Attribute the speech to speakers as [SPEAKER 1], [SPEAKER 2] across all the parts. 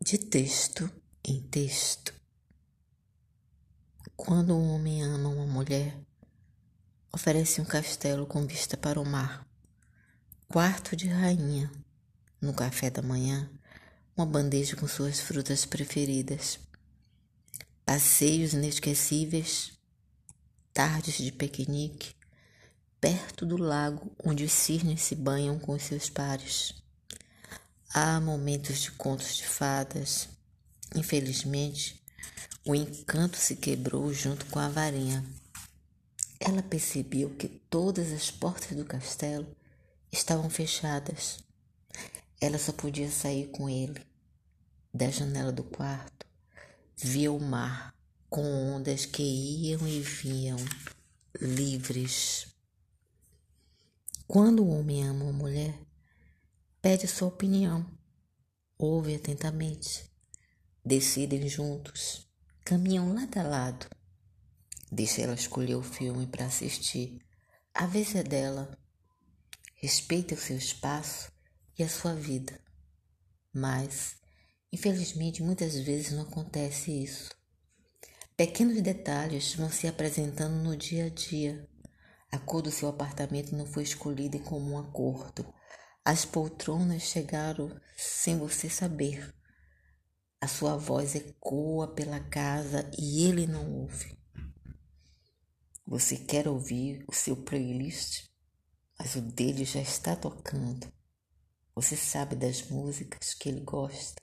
[SPEAKER 1] de texto em texto. Quando um homem ama uma mulher, oferece um castelo com vista para o mar, quarto de rainha, no café da manhã, uma bandeja com suas frutas preferidas, passeios inesquecíveis, tardes de piquenique, perto do lago onde os cisnes se banham com seus pares Há momentos de contos de fadas. Infelizmente, o encanto se quebrou junto com a varinha. Ela percebeu que todas as portas do castelo estavam fechadas. Ela só podia sair com ele. Da janela do quarto, via o mar com ondas que iam e vinham, livres. Quando o homem ama uma mulher, Pede sua opinião. Ouve atentamente. Decidem juntos. Caminham lado a lado. Deixa ela escolher o filme para assistir. A vez é dela. Respeita o seu espaço e a sua vida. Mas, infelizmente, muitas vezes não acontece isso. Pequenos detalhes vão se apresentando no dia a dia. A cor do seu apartamento não foi escolhida em comum acordo. As poltronas chegaram sem você saber. A sua voz ecoa pela casa e ele não ouve. Você quer ouvir o seu playlist, mas o dele já está tocando. Você sabe das músicas que ele gosta,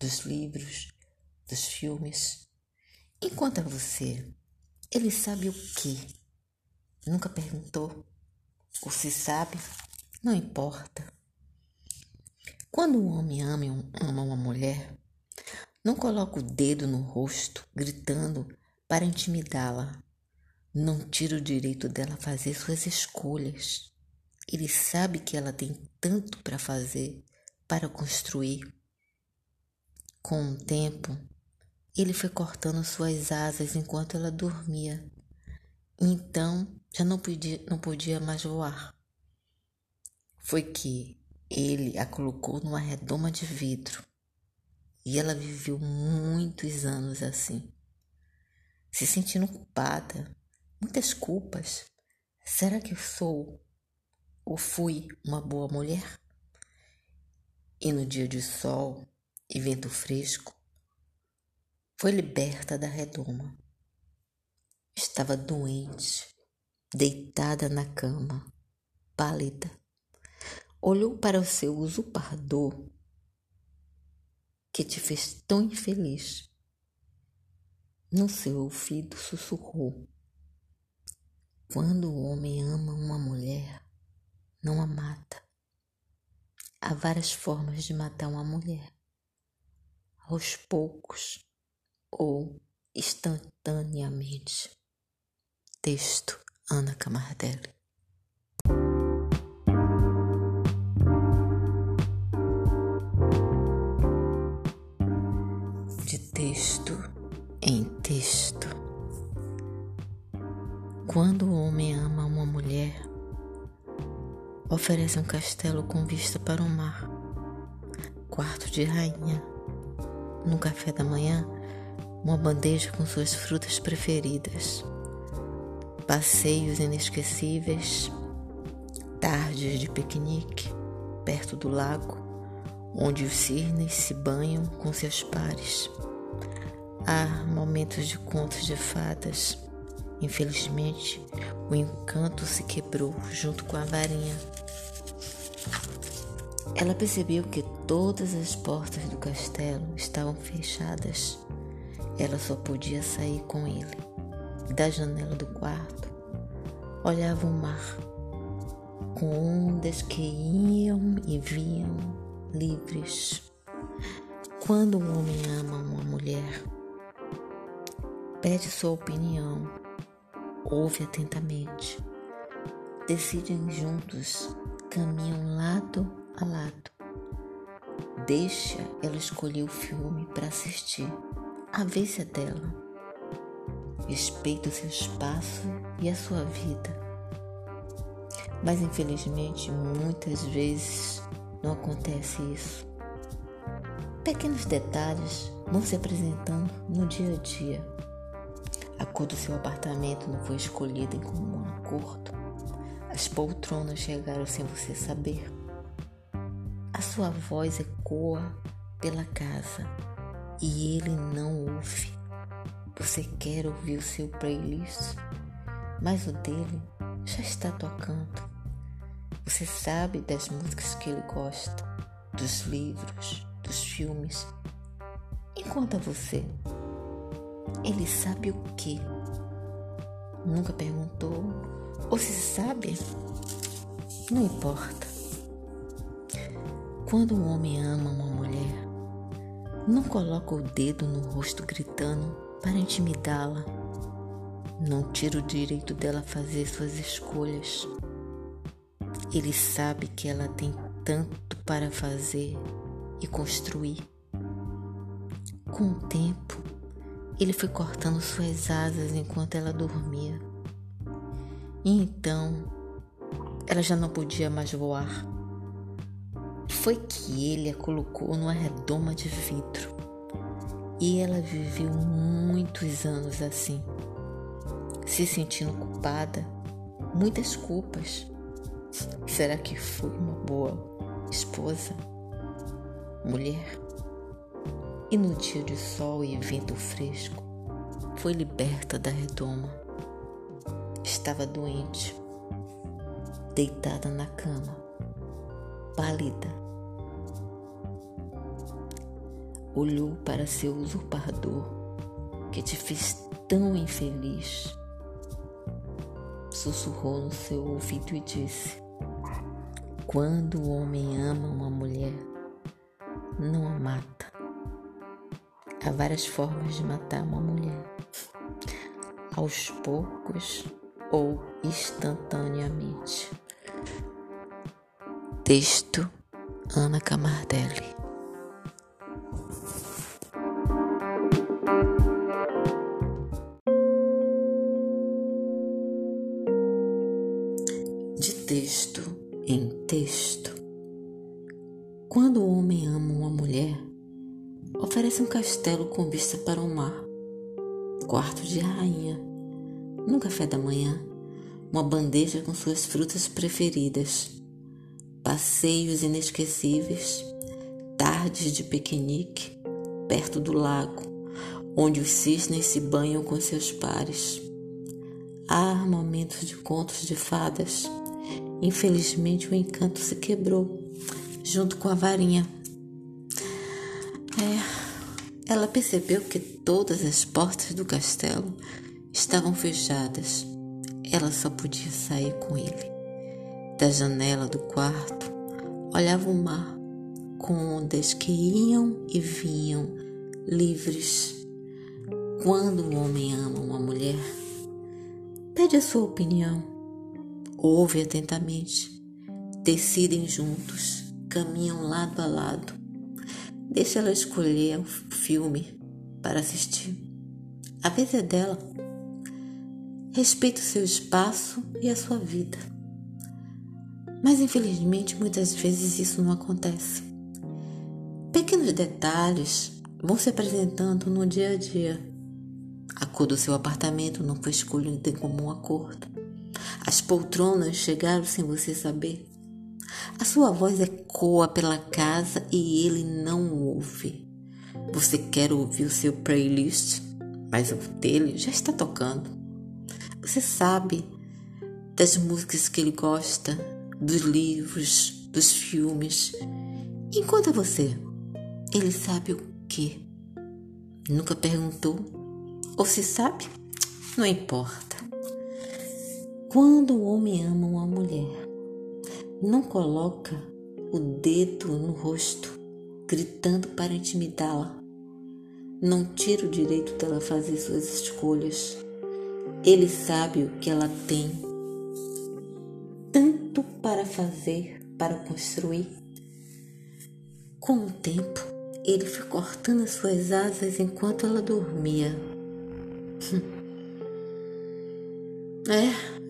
[SPEAKER 1] dos livros, dos filmes. Enquanto a você, ele sabe o que? Nunca perguntou. Ou se sabe, não importa. Quando um homem ama uma mulher, não coloca o dedo no rosto, gritando para intimidá-la. Não tira o direito dela fazer suas escolhas. Ele sabe que ela tem tanto para fazer, para construir. Com o tempo, ele foi cortando suas asas enquanto ela dormia. Então, já não podia, não podia mais voar. Foi que ele a colocou numa redoma de vidro e ela viveu muitos anos assim, se sentindo culpada, muitas culpas. Será que eu sou ou fui uma boa mulher? E no dia de sol e vento fresco, foi liberta da redoma. Estava doente, deitada na cama, pálida olhou para o seu usurpador que te fez tão infeliz. No seu ouvido sussurrou: Quando o homem ama uma mulher, não a mata. Há várias formas de matar uma mulher: aos poucos ou instantaneamente. Texto Ana Camardelli Quando o homem ama uma mulher, oferece um castelo com vista para o mar, quarto de rainha, no café da manhã, uma bandeja com suas frutas preferidas, passeios inesquecíveis, tardes de piquenique perto do lago, onde os cisnes se banham com seus pares. Há momentos de contos de fadas. Infelizmente, o encanto se quebrou junto com a varinha. Ela percebeu que todas as portas do castelo estavam fechadas. Ela só podia sair com ele. Da janela do quarto, olhava o mar, com ondas que iam e vinham livres. Quando um homem ama uma mulher, Pede sua opinião, ouve atentamente. Decidem juntos, caminham lado a lado. Deixa ela escolher o filme para assistir. A vez é dela. Respeita o seu espaço e a sua vida. Mas infelizmente muitas vezes não acontece isso. Pequenos detalhes vão se apresentando no dia a dia. Cor do seu apartamento não foi escolhida em comum acordo. As poltronas chegaram sem você saber. A sua voz ecoa pela casa e ele não ouve. Você quer ouvir o seu playlist, mas o dele já está tocando. Você sabe das músicas que ele gosta, dos livros, dos filmes. Enquanto você, ele sabe o que? Nunca perguntou? Ou se sabe? Não importa. Quando um homem ama uma mulher, não coloca o dedo no rosto gritando para intimidá-la. Não tira o direito dela fazer suas escolhas. Ele sabe que ela tem tanto para fazer e construir. Com o tempo, ele foi cortando suas asas enquanto ela dormia. E então, ela já não podia mais voar. Foi que ele a colocou numa redoma de vidro. E ela viveu muitos anos assim, se sentindo culpada, muitas culpas. Será que foi uma boa esposa? mulher. E no dia de sol e vento fresco, foi liberta da redoma. Estava doente, deitada na cama, pálida. Olhou para seu usurpador que te fez tão infeliz. Sussurrou no seu ouvido e disse: Quando o homem ama uma mulher, não a mata. Há várias formas de matar uma mulher: aos poucos ou instantaneamente. Texto Ana Camardelli. Castelo com vista para o mar, quarto de rainha, no café da manhã, uma bandeja com suas frutas preferidas, passeios inesquecíveis, tardes de piquenique perto do lago, onde os cisnes se banham com seus pares. Há momentos de contos de fadas. Infelizmente o encanto se quebrou junto com a varinha. Ela percebeu que todas as portas do castelo estavam fechadas. Ela só podia sair com ele. Da janela do quarto, olhava o mar com ondas que iam e vinham livres. Quando um homem ama uma mulher, pede a sua opinião, ouve atentamente, decidem juntos caminham lado a lado. Deixa ela escolher o filme para assistir. A vez é dela. Respeita o seu espaço e a sua vida. Mas infelizmente muitas vezes isso não acontece. Pequenos detalhes vão se apresentando no dia a dia. A cor do seu apartamento não foi escolhida em comum acordo. As poltronas chegaram sem você saber. A sua voz ecoa pela casa e ele não ouve. Você quer ouvir o seu playlist, mas o dele já está tocando. Você sabe das músicas que ele gosta, dos livros, dos filmes. Enquanto você, ele sabe o que? Nunca perguntou? Ou se sabe? Não importa. Quando o homem ama uma mulher, não coloca o dedo no rosto, gritando para intimidá-la. Não tira o direito dela fazer suas escolhas. Ele sabe o que ela tem, tanto para fazer, para construir. Com o tempo, ele foi cortando as suas asas enquanto ela dormia. é.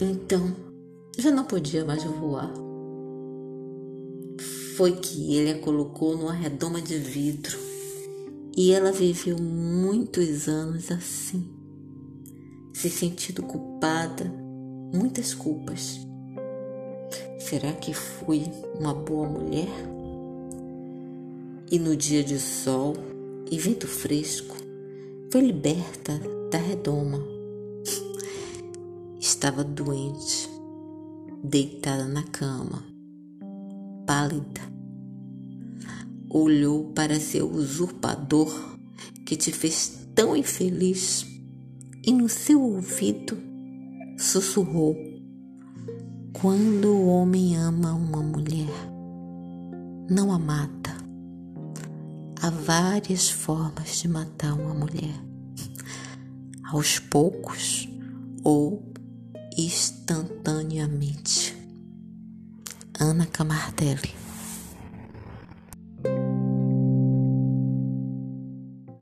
[SPEAKER 1] Então, já não podia mais voar. foi que ele a colocou numa redoma de vidro e ela viveu muitos anos assim, se sentindo culpada, muitas culpas. Será que fui uma boa mulher? E no dia de sol e vento fresco, foi liberta da redoma. Estava doente, deitada na cama, pálida olhou para seu usurpador que te fez tão infeliz e no seu ouvido sussurrou: Quando o homem ama uma mulher, não a mata. Há várias formas de matar uma mulher, aos poucos ou instantaneamente. Ana Camardelli